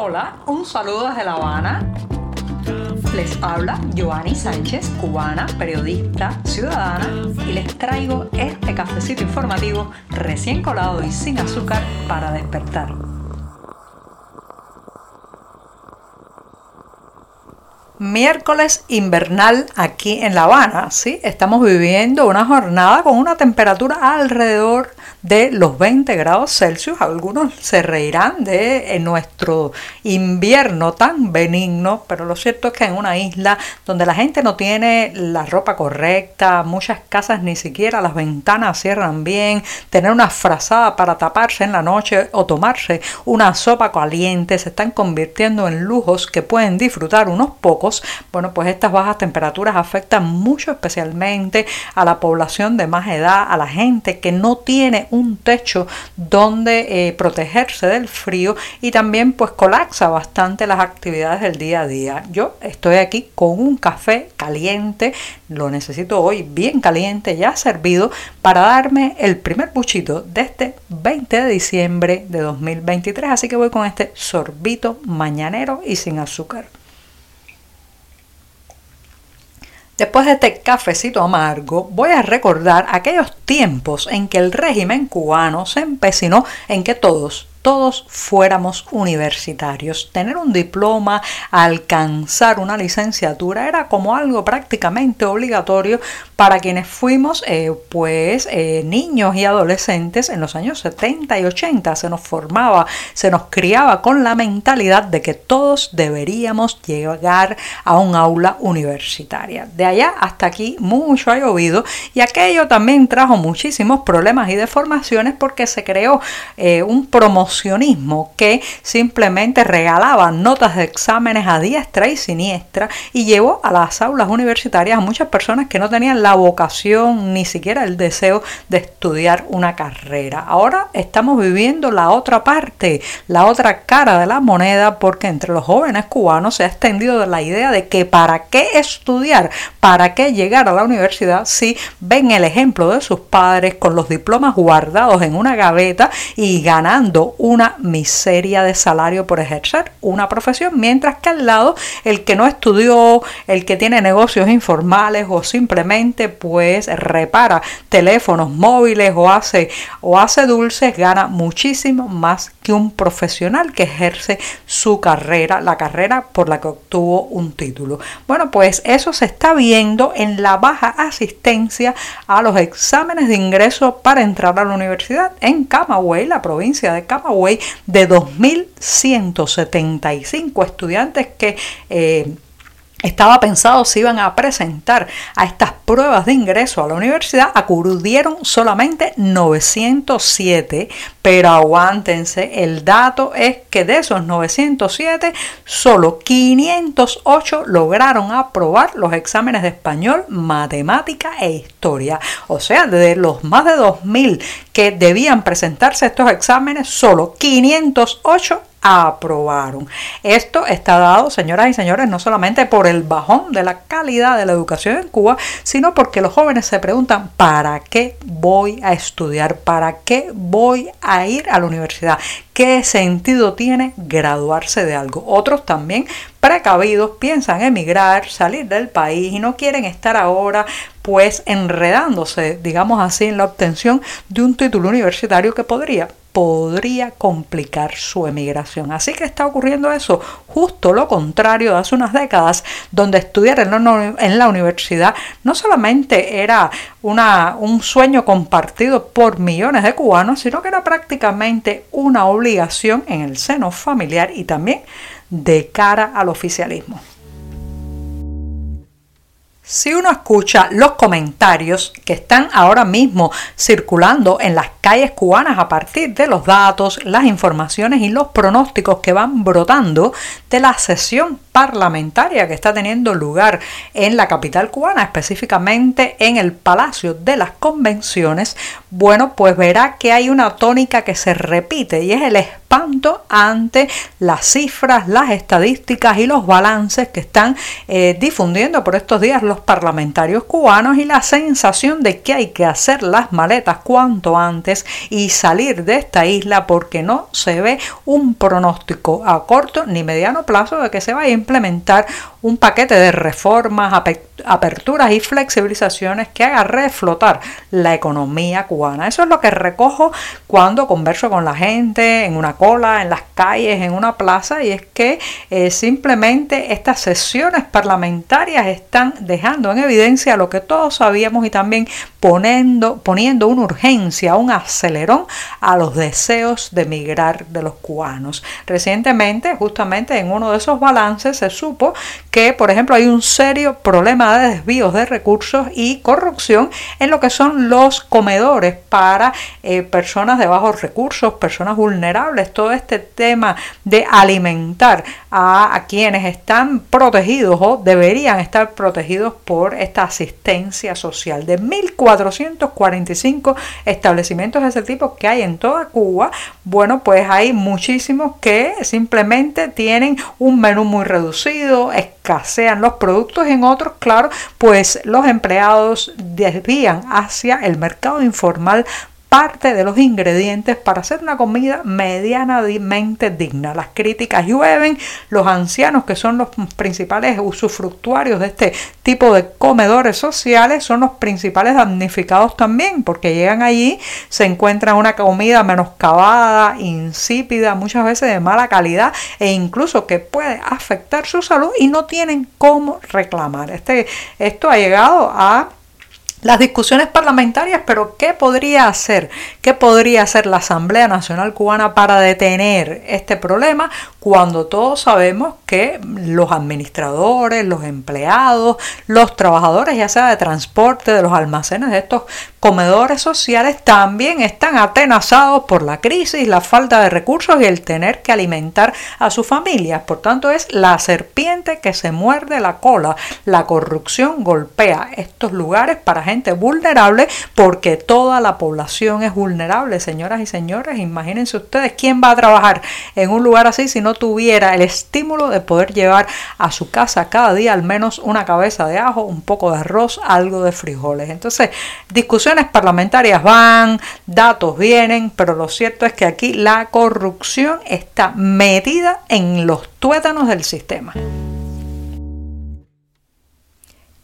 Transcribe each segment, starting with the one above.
Hola, un saludo desde La Habana. Les habla Joanny Sánchez, cubana, periodista, ciudadana, y les traigo este cafecito informativo recién colado y sin azúcar para despertar. Miércoles invernal aquí en La Habana, ¿sí? Estamos viviendo una jornada con una temperatura alrededor de los 20 grados Celsius. Algunos se reirán de eh, nuestro invierno tan benigno, pero lo cierto es que en una isla donde la gente no tiene la ropa correcta, muchas casas ni siquiera las ventanas cierran bien, tener una frazada para taparse en la noche o tomarse una sopa caliente se están convirtiendo en lujos que pueden disfrutar unos pocos. Bueno, pues estas bajas temperaturas afectan mucho especialmente a la población de más edad, a la gente que no tiene un techo donde eh, protegerse del frío y también pues colapsa bastante las actividades del día a día. Yo estoy aquí con un café caliente, lo necesito hoy bien caliente, ya servido, para darme el primer buchito de este 20 de diciembre de 2023. Así que voy con este sorbito mañanero y sin azúcar. Después de este cafecito amargo, voy a recordar aquellos tiempos en que el régimen cubano se empecinó en que todos, todos fuéramos universitarios. Tener un diploma, alcanzar una licenciatura era como algo prácticamente obligatorio para quienes fuimos eh, pues eh, niños y adolescentes en los años 70 y 80. Se nos formaba, se nos criaba con la mentalidad de que todos deberíamos llegar a un aula universitaria. De allá hasta aquí mucho ha llovido y aquello también trajo muchísimos problemas y deformaciones porque se creó eh, un que simplemente regalaba notas de exámenes a diestra y siniestra y llevó a las aulas universitarias a muchas personas que no tenían la vocación ni siquiera el deseo de estudiar una carrera. Ahora estamos viviendo la otra parte, la otra cara de la moneda porque entre los jóvenes cubanos se ha extendido la idea de que para qué estudiar, para qué llegar a la universidad si ven el ejemplo de sus padres con los diplomas guardados en una gaveta y ganando una miseria de salario por ejercer una profesión, mientras que al lado el que no estudió, el que tiene negocios informales o simplemente pues repara teléfonos móviles o hace o hace dulces gana muchísimo más que un profesional que ejerce su carrera, la carrera por la que obtuvo un título. Bueno, pues eso se está viendo en la baja asistencia a los exámenes de ingreso para entrar a la universidad en Camagüey, la provincia de Camagüey de 2.175 estudiantes que eh, estaba pensado si iban a presentar a estas pruebas de ingreso a la universidad, acudieron solamente 907, pero aguántense, el dato es que de esos 907, solo 508 lograron aprobar los exámenes de español, matemática e historia. O sea, de los más de 2.000 que debían presentarse estos exámenes, solo 508 aprobaron. Esto está dado, señoras y señores, no solamente por el bajón de la calidad de la educación en Cuba, sino porque los jóvenes se preguntan, ¿para qué voy a estudiar? ¿Para qué voy a ir a la universidad? ¿Qué sentido tiene graduarse de algo? Otros también precavidos piensan emigrar, salir del país y no quieren estar ahora pues enredándose, digamos así, en la obtención de un título universitario que podría podría complicar su emigración. Así que está ocurriendo eso, justo lo contrario de hace unas décadas, donde estudiar en la, universidad no solamente era una, un sueño compartido por millones de cubanos, sino que era prácticamente una obligación en el seno familiar y también de cara al oficialismo. Si uno escucha los comentarios que están ahora mismo circulando en las calles cubanas a partir de los datos, las informaciones y los pronósticos que van brotando de la sesión parlamentaria que está teniendo lugar en la capital cubana, específicamente en el Palacio de las Convenciones, bueno, pues verá que hay una tónica que se repite y es el espanto ante las cifras, las estadísticas y los balances que están eh, difundiendo por estos días los parlamentarios cubanos y la sensación de que hay que hacer las maletas cuanto antes y salir de esta isla porque no se ve un pronóstico a corto ni mediano plazo de que se vaya a implementar un paquete de reformas, aperturas y flexibilizaciones que haga reflotar la economía cubana. Eso es lo que recojo cuando converso con la gente en una cola, en las calles, en una plaza, y es que eh, simplemente estas sesiones parlamentarias están dejando en evidencia lo que todos sabíamos y también poniendo, poniendo una urgencia, un acelerón a los deseos de emigrar de los cubanos. Recientemente, justamente en uno de esos balances, se supo que, por ejemplo, hay un serio problema de desvíos de recursos y corrupción en lo que son los comedores para eh, personas de bajos recursos, personas vulnerables, todo este tema de alimentar a quienes están protegidos o deberían estar protegidos por esta asistencia social de 1.445 establecimientos de ese tipo que hay en toda Cuba. Bueno, pues hay muchísimos que simplemente tienen un menú muy reducido, escasean los productos, en otros, claro, pues los empleados desvían hacia el mercado informal parte de los ingredientes para hacer una comida medianamente digna. Las críticas llueven, los ancianos que son los principales usufructuarios de este tipo de comedores sociales son los principales damnificados también porque llegan allí, se encuentran una comida menoscabada, insípida, muchas veces de mala calidad e incluso que puede afectar su salud y no tienen cómo reclamar. Este, esto ha llegado a las discusiones parlamentarias, pero ¿qué podría hacer? ¿Qué podría hacer la Asamblea Nacional Cubana para detener este problema cuando todos sabemos que los administradores, los empleados, los trabajadores, ya sea de transporte, de los almacenes, de estos comedores sociales, también están atenazados por la crisis, la falta de recursos y el tener que alimentar a sus familias? Por tanto, es la serpiente que se muerde la cola. La corrupción golpea estos lugares para gente vulnerable porque toda la población es vulnerable, señoras y señores. Imagínense ustedes quién va a trabajar en un lugar así si no tuviera el estímulo de poder llevar a su casa cada día al menos una cabeza de ajo, un poco de arroz, algo de frijoles. Entonces, discusiones parlamentarias van, datos vienen, pero lo cierto es que aquí la corrupción está metida en los tuétanos del sistema.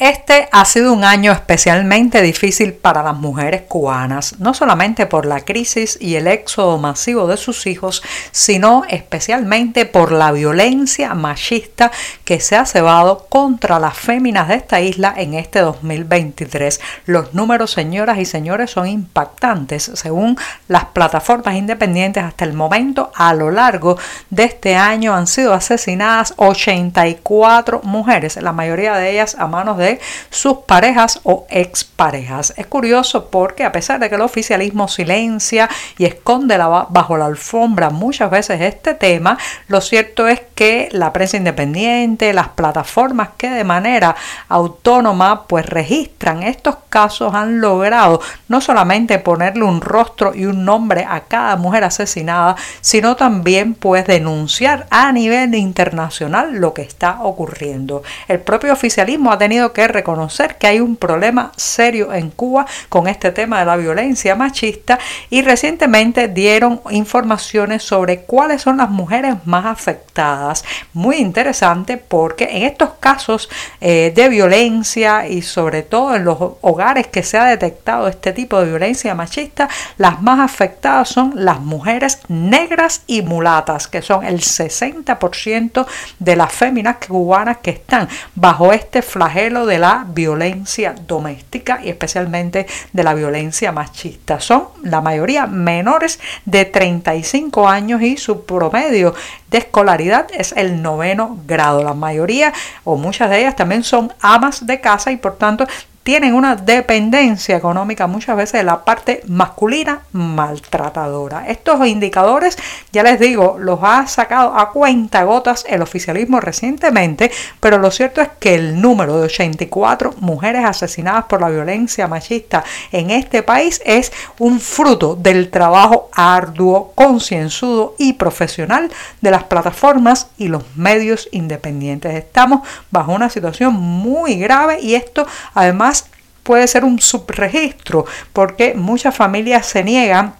Este ha sido un año especialmente difícil para las mujeres cubanas, no solamente por la crisis y el éxodo masivo de sus hijos, sino especialmente por la violencia machista que se ha cebado contra las féminas de esta isla en este 2023. Los números, señoras y señores, son impactantes. Según las plataformas independientes, hasta el momento, a lo largo de este año han sido asesinadas 84 mujeres, la mayoría de ellas a manos de sus parejas o exparejas. Es curioso porque a pesar de que el oficialismo silencia y esconde bajo la alfombra muchas veces este tema, lo cierto es que la prensa independiente, las plataformas que de manera autónoma pues registran estos casos han logrado no solamente ponerle un rostro y un nombre a cada mujer asesinada, sino también pues denunciar a nivel internacional lo que está ocurriendo. El propio oficialismo ha tenido que reconocer que hay un problema serio en Cuba con este tema de la violencia machista y recientemente dieron informaciones sobre cuáles son las mujeres más afectadas. Muy interesante porque en estos casos eh, de violencia y sobre todo en los hogares que se ha detectado este tipo de violencia machista, las más afectadas son las mujeres negras y mulatas, que son el 60% de las féminas cubanas que están bajo este flagelo de la violencia doméstica y especialmente de la violencia machista. Son la mayoría menores de 35 años y su promedio de escolaridad es el noveno grado. La mayoría o muchas de ellas también son amas de casa y por tanto tienen una dependencia económica muchas veces de la parte masculina maltratadora. Estos indicadores, ya les digo, los ha sacado a cuenta gotas el oficialismo recientemente, pero lo cierto es que el número de 84 mujeres asesinadas por la violencia machista en este país es un fruto del trabajo arduo, concienzudo y profesional de las plataformas y los medios independientes. Estamos bajo una situación muy grave y esto además puede ser un subregistro porque muchas familias se niegan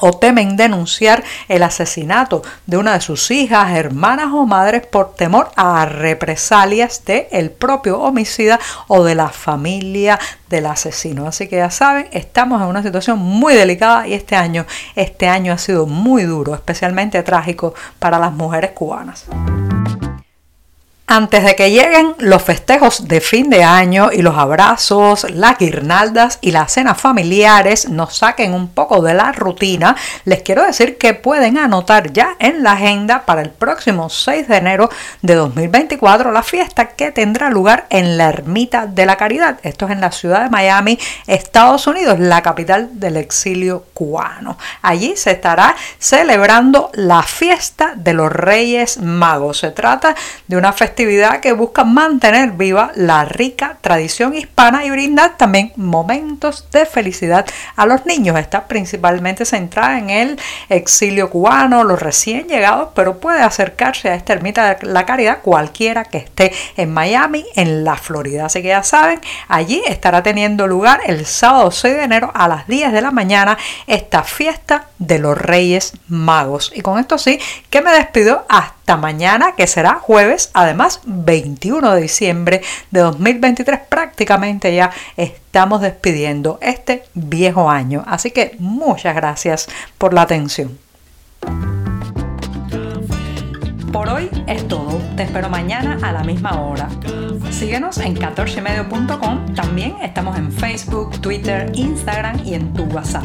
o temen denunciar el asesinato de una de sus hijas, hermanas o madres por temor a represalias del el propio homicida o de la familia del asesino. Así que ya saben, estamos en una situación muy delicada y este año, este año ha sido muy duro, especialmente trágico para las mujeres cubanas. Antes de que lleguen los festejos de fin de año y los abrazos, las guirnaldas y las cenas familiares nos saquen un poco de la rutina, les quiero decir que pueden anotar ya en la agenda para el próximo 6 de enero de 2024 la fiesta que tendrá lugar en la Ermita de la Caridad. Esto es en la ciudad de Miami, Estados Unidos, la capital del exilio cubano. Allí se estará celebrando la fiesta de los Reyes Magos. Se trata de una festividad que busca mantener viva la rica tradición hispana y brindar también momentos de felicidad a los niños. Está principalmente centrada en el exilio cubano, los recién llegados, pero puede acercarse a esta ermita de la caridad cualquiera que esté en Miami, en la Florida. Así que ya saben, allí estará teniendo lugar el sábado 6 de enero a las 10 de la mañana esta fiesta de los Reyes Magos. Y con esto sí, que me despido mañana, que será jueves, además 21 de diciembre de 2023. Prácticamente ya estamos despidiendo este viejo año. Así que muchas gracias por la atención. Por hoy es todo. Te espero mañana a la misma hora. Síguenos en 14medio.com. También estamos en Facebook, Twitter, Instagram y en tu WhatsApp.